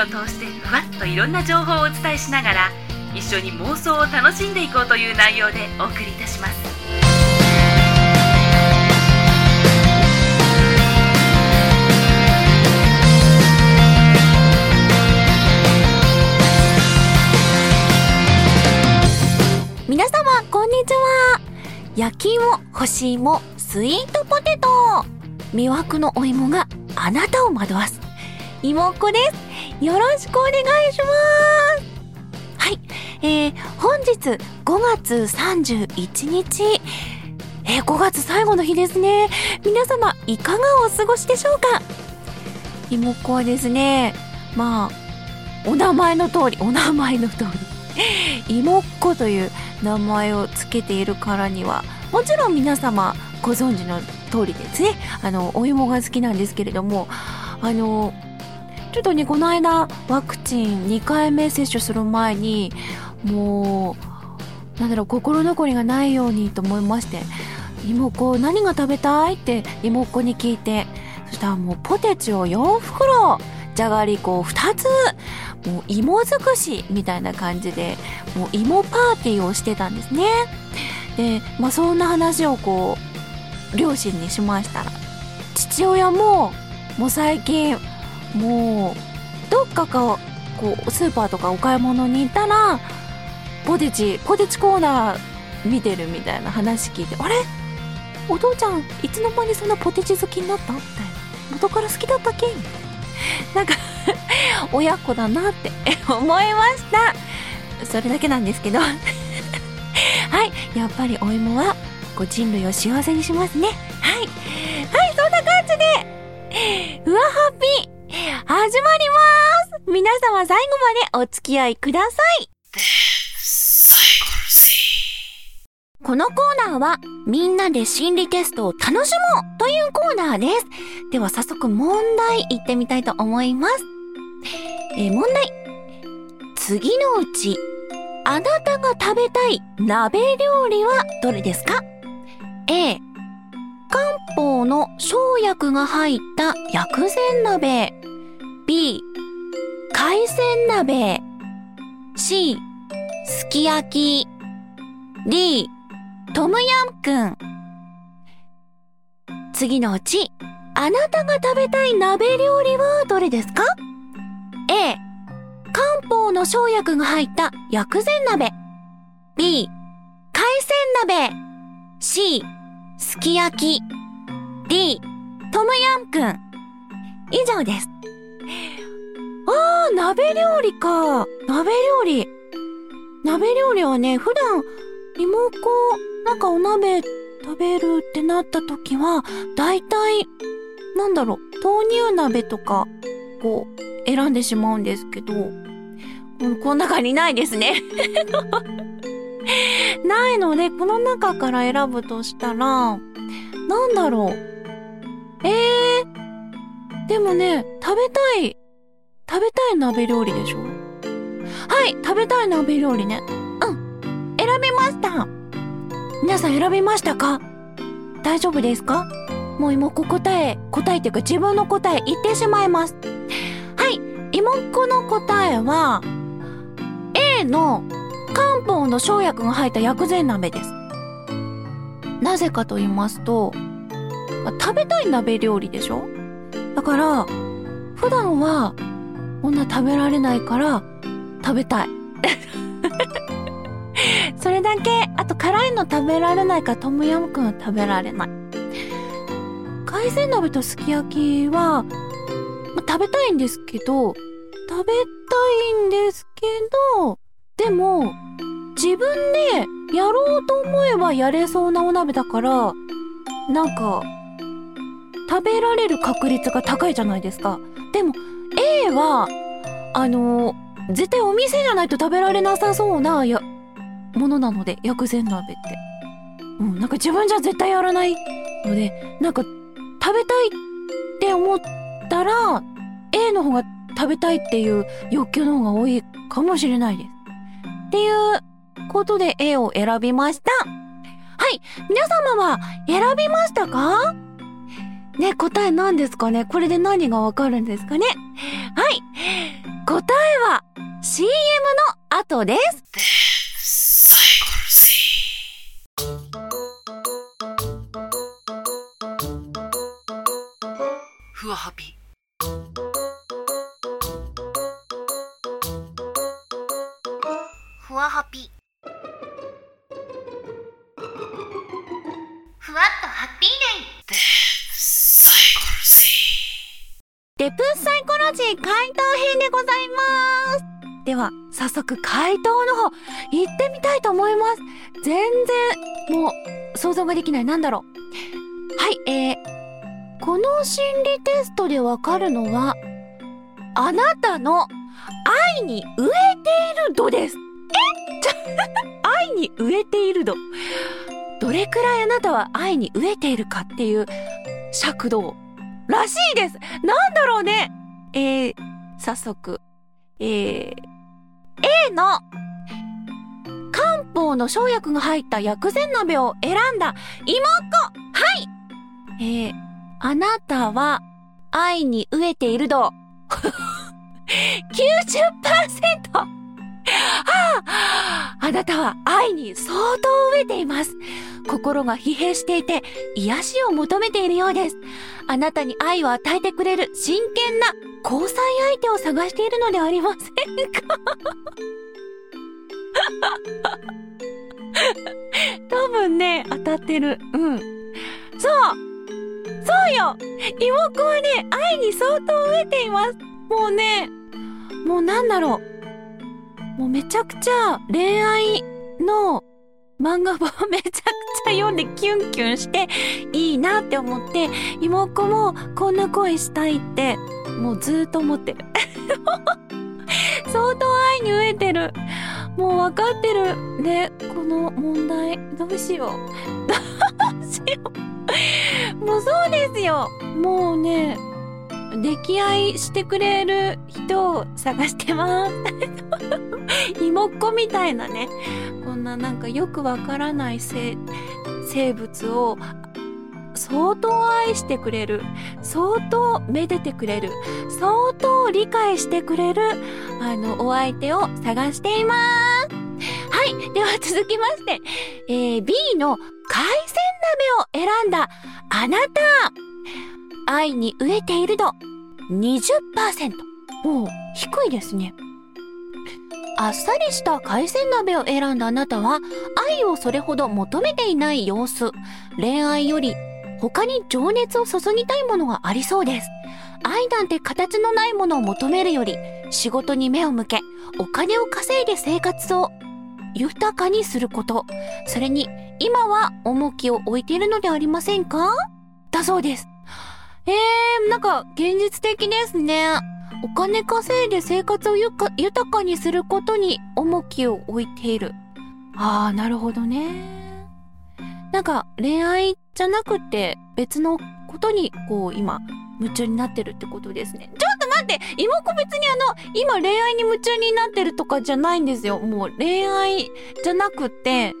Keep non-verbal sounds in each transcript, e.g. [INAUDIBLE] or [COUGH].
を通してふわっといろんな情報をお伝えしながら一緒に妄想を楽しんでいこうという内容でお送りいたします。皆様こんにちは。焼き芋干し芋スイートポテト。魅惑のお芋があなたを惑わす。芋っこです。よろしくお願いします。はい。えー、本日5月31日。えー、5月最後の日ですね。皆様いかがお過ごしでしょうか？芋っこはですねまあお名前の通りお名前の通り。芋っこという名前をつけているからにはもちろん皆様ご存知の通りですね。あのお芋が好きなんですけれどもあのちょっとねこの間ワクチン2回目接種する前にもうなんだろう心残りがないようにと思いまして妹っ子何が食べたいって妹っ子に聞いてそしたらもうポテチを4袋じゃがりこを2つもう芋尽くしみたいな感じでもう芋パーティーをしてたんですね。でまあそんな話をこう両親にしましたら父親ももう最近もうどっかかこうスーパーとかお買い物に行ったらポテチポテチコーナー見てるみたいな話聞いてあれ？お父ちゃんいつの間にそんなポテチ好きになった？みたいな。元から好きだったっけみたいななんか [LAUGHS] 親子だなって [LAUGHS] 思いました。それだけなんですけど。[LAUGHS] はい。やっぱりお芋はこう人類を幸せにしますね。はい。はいそんな感じで。うわハッピー始まります皆様最後までお付き合いくださいこのコーナーはみんなで心理テストを楽しもうというコーナーです。では早速問題いってみたいと思います。えー問題。次のうち、あなたが食べたい鍋料理はどれですか ?A、漢方の生薬が入った薬膳鍋。B、海鮮鍋。C、すき焼き。D、トムヤムくん。次のうち、あなたが食べたい鍋料理はどれですか ?A、漢方の生薬が入った薬膳鍋。B、海鮮鍋。C、すき焼き。D、トムヤムくん。以上です。[LAUGHS] あー、鍋料理か。鍋料理。鍋料理はね、普段、妹子、なんかお鍋食べるってなった時は、だいたい、なんだろう、豆乳鍋とか、こう、選んでしまうんですけど、ここの中にないですね。[LAUGHS] ないので、この中から選ぶとしたら、なんだろう。えー、でもね、食べたい、食べたい鍋料理でしょ？はい、食べたい鍋料理ね。うん、選びました。皆さん選びましたか？大丈夫ですか？もう妹っ子答え、答えっていうか自分の答え言ってしまいます。はい、妹っ子の答えは、A の漢方の生薬が入った薬膳鍋です。なぜかと言いますと、まあ食べたい鍋料理でしょ？だから、普段はこんな食べられないから食べたい。[LAUGHS] それだけ、あと辛いの食べられないからトムヤムクンは食べられない。海鮮鍋とすき焼きは、ま食べたいんですけど、食べたいんですけど、でも、自分でやろうと思えばやれそうなお鍋だから、なんか、食べられる確率が高いじゃないですか。でも、A は、あの、絶対お店じゃないと食べられなさそうな、や、ものなので、薬膳鍋って。うん、なんか自分じゃ絶対やらないので、なんか、食べたいって思ったら、A の方が食べたいっていう欲求の方が多いかもしれないです。っていうことで A を選びました。はい。皆様は選びましたか？ね、答え何ですかね？これで何がわかるんですかね？はい。答えは CM の後です。ふわハピ早速回答の方、行ってみたいと思います。全然、もう、想像ができない。なんだろう。はい、えー、この心理テストでわかるのは、あなたの愛に飢えている度です。えちょ [LAUGHS] 愛に飢えている度。どれくらいあなたは愛に飢えているかっていう尺度らしいです。なんだろうね。えー、早速、えー、A の漢方の生薬が入った薬膳鍋を選んだ妹。子はい。えー、あなたは愛に飢えている度 90%! [LAUGHS] はあ、あなたは愛に相当飢えています。心が疲弊していて癒しを求めているようです。あなたに愛を与えてくれる真剣な交際相手を探しているのではありませんか？[LAUGHS] 多分ね、当たってる。うん。そうそうよ妹子はね、愛に相当飢えています。もうね、もうなんだろう。もうめちゃくちゃ恋愛の漫画本めちゃくちゃ読んでキュンキュンしていいなって思って、妹もこんな恋したいって、もうずーっと思ってる。相当愛に飢えてる。もう分かってる。ね、この問題。どうしよう。どうしよう。もうそうですよ。もうね、溺愛してくれる人を探してます。[LAUGHS] 妹っ子みたいなね。こんななんかよくわからない生生物を相当愛してくれる、相当めでてくれる、相当理解してくれる、あの、お相手を探しています。はい。では続きまして、えー B の海鮮鍋を選んだあなた。愛に飢えている度20%。おう低いですね。あっさりした海鮮鍋を選んだあなたは、愛をそれほど求めていない様子。恋愛より、他に情熱を注ぎたいものがありそうです。愛なんて形のないものを求めるより、仕事に目を向け、お金を稼いで生活を豊かにすること。それに、今は重きを置いているのでありませんか？だそうです。えー、なんか、現実的ですね。お金稼いで生活をゆか豊かにすることに重きを置いている。ああ、なるほどね。なんか、恋愛じゃなくて、別のことに、こう、今、夢中になってるってことですね。ちょっと待って妹子別にあの、今恋愛に夢中になってるとかじゃないんですよ。もう恋愛じゃなくて、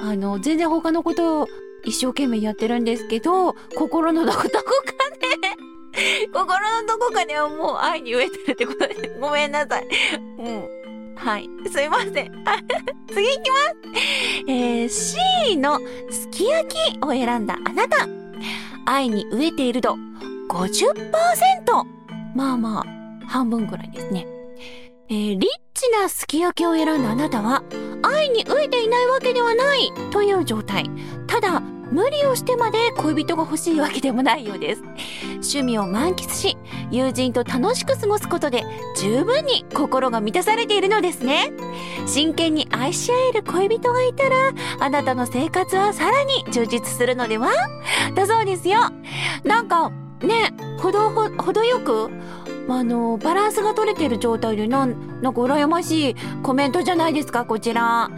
あの、全然他のことを一生懸命やってるんですけど、心のどこ、どこか、心のどこかではもう愛に飢えてるってことで、ごめんなさい。うん。はい。すいません。[LAUGHS] 次行きます。えー、C のすき焼きを選んだあなた。愛に飢えている度50%。まあまあ、半分くらいですね。えー、リッチなすき焼きを選んだあなたは、愛に飢えていないわけではないという状態。ただ、無理をしてまで恋人が欲しいわけでもないようです。趣味を満喫し、友人と楽しく過ごすことで十分に心が満たされているのですね。真剣に愛し合える恋人がいたら、あなたの生活はさらに充実するのでは？だそうですよ。なんか、ね、ほどほ、ほどよく、あの、バランスが取れてる状態でなん、なんか羨ましいコメントじゃないですか、こちら。ね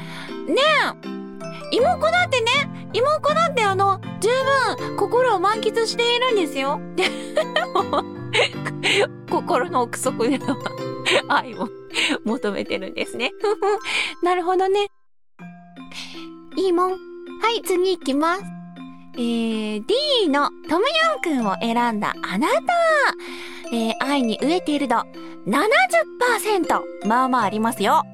え、妹子だってね、妹子だってあの、十分心を満喫しているんですよ。[LAUGHS] 心の奥底では愛を求めてるんですね。[LAUGHS] なるほどね。いいもん。はい、次行きます。えー、D のトムヤムくんを選んだあなた。えー愛に飢えている度70%。まあまあありますよ。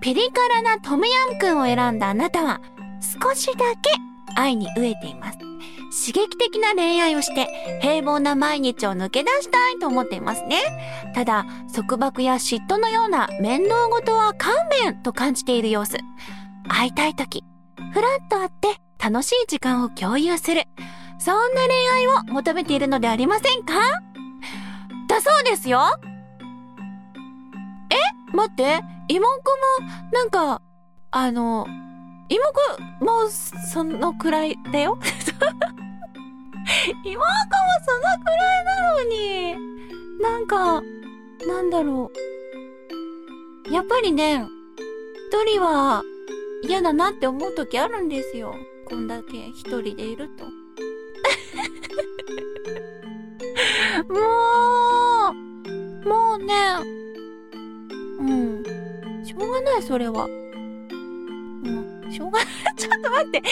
ピリ辛なトムヤムクンを選んだあなたは少しだけ愛に飢えています。刺激的な恋愛をして平凡な毎日を抜け出したいと思っていますね。ただ、束縛や嫉妬のような面倒事は勘弁と感じている様子。会いたい時、ふらっと会って楽しい時間を共有する。そんな恋愛を求めているのでありませんか？だそうですよえ？待って、妹子も、なんか、あの、妹子もそのくらいだよ [LAUGHS] 妹子もそのくらいなのに、なんか、なんだろう。やっぱりね、一人は嫌だなって思う時あるんですよ。こんだけ一人でいると。[LAUGHS] もう、もうね、うん。しょうがない、それは。しょうがない。[LAUGHS] ちょっと待って。いや、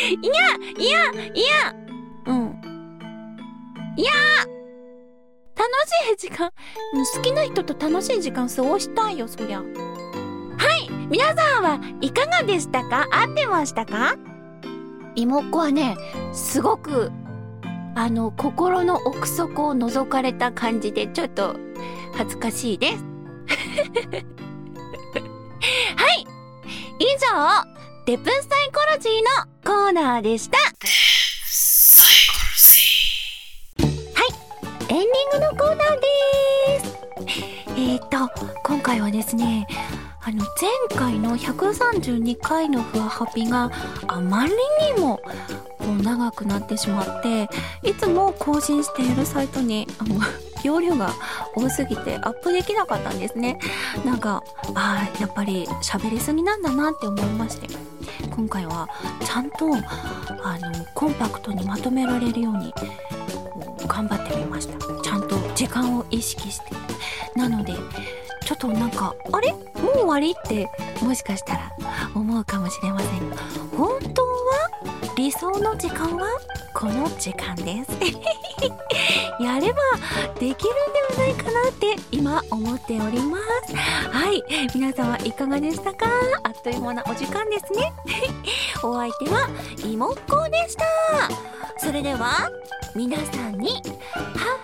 いや、いや、うん。いや楽しい時間、好きな人と楽しい時間過ごしたいよ、そりゃ。はい皆さんはいかがでしたか？合ってましたか？妹子はね、すごく、あの、心の奥底を覗かれた感じで、ちょっと、恥ずかしいです。[LAUGHS] はい以上、デプンサイコロジーのコーナーでした。はいエンディングのコーナーです。えーと、今回はですね、あの、前回の132回のふわハピがあまりにもこう長くなってしまって、いつも更新しているサイトに、あの、容量が多すぎてアップできなかったんですね。なんか、ああ、やっぱり喋りすぎなんだなって思いまして。今回はちゃんと、あの、コンパクトにまとめられるように、頑張ってみました。ちゃんと時間を意識して。なので、ちょっとなんか、あれもう終わりって、もしかしたら思うかもしれませんが、本当は理想の時間はこの時間です。[LAUGHS] やればできるんではないかなって今思っております。はい。皆様いかがでしたか？あっという間なお時間ですね。[LAUGHS] お相手は、いもっこでした。それでは、皆さんに、ハッ